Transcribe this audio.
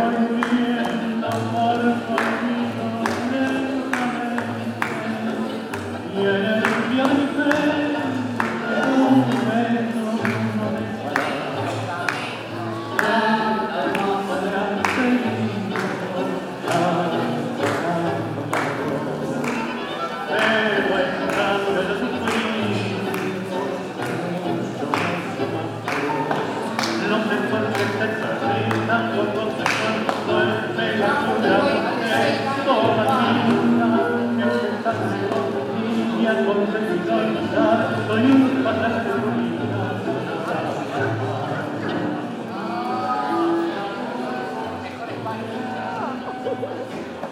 Lord, Lord, Lord, Lord, Lord, al conseguir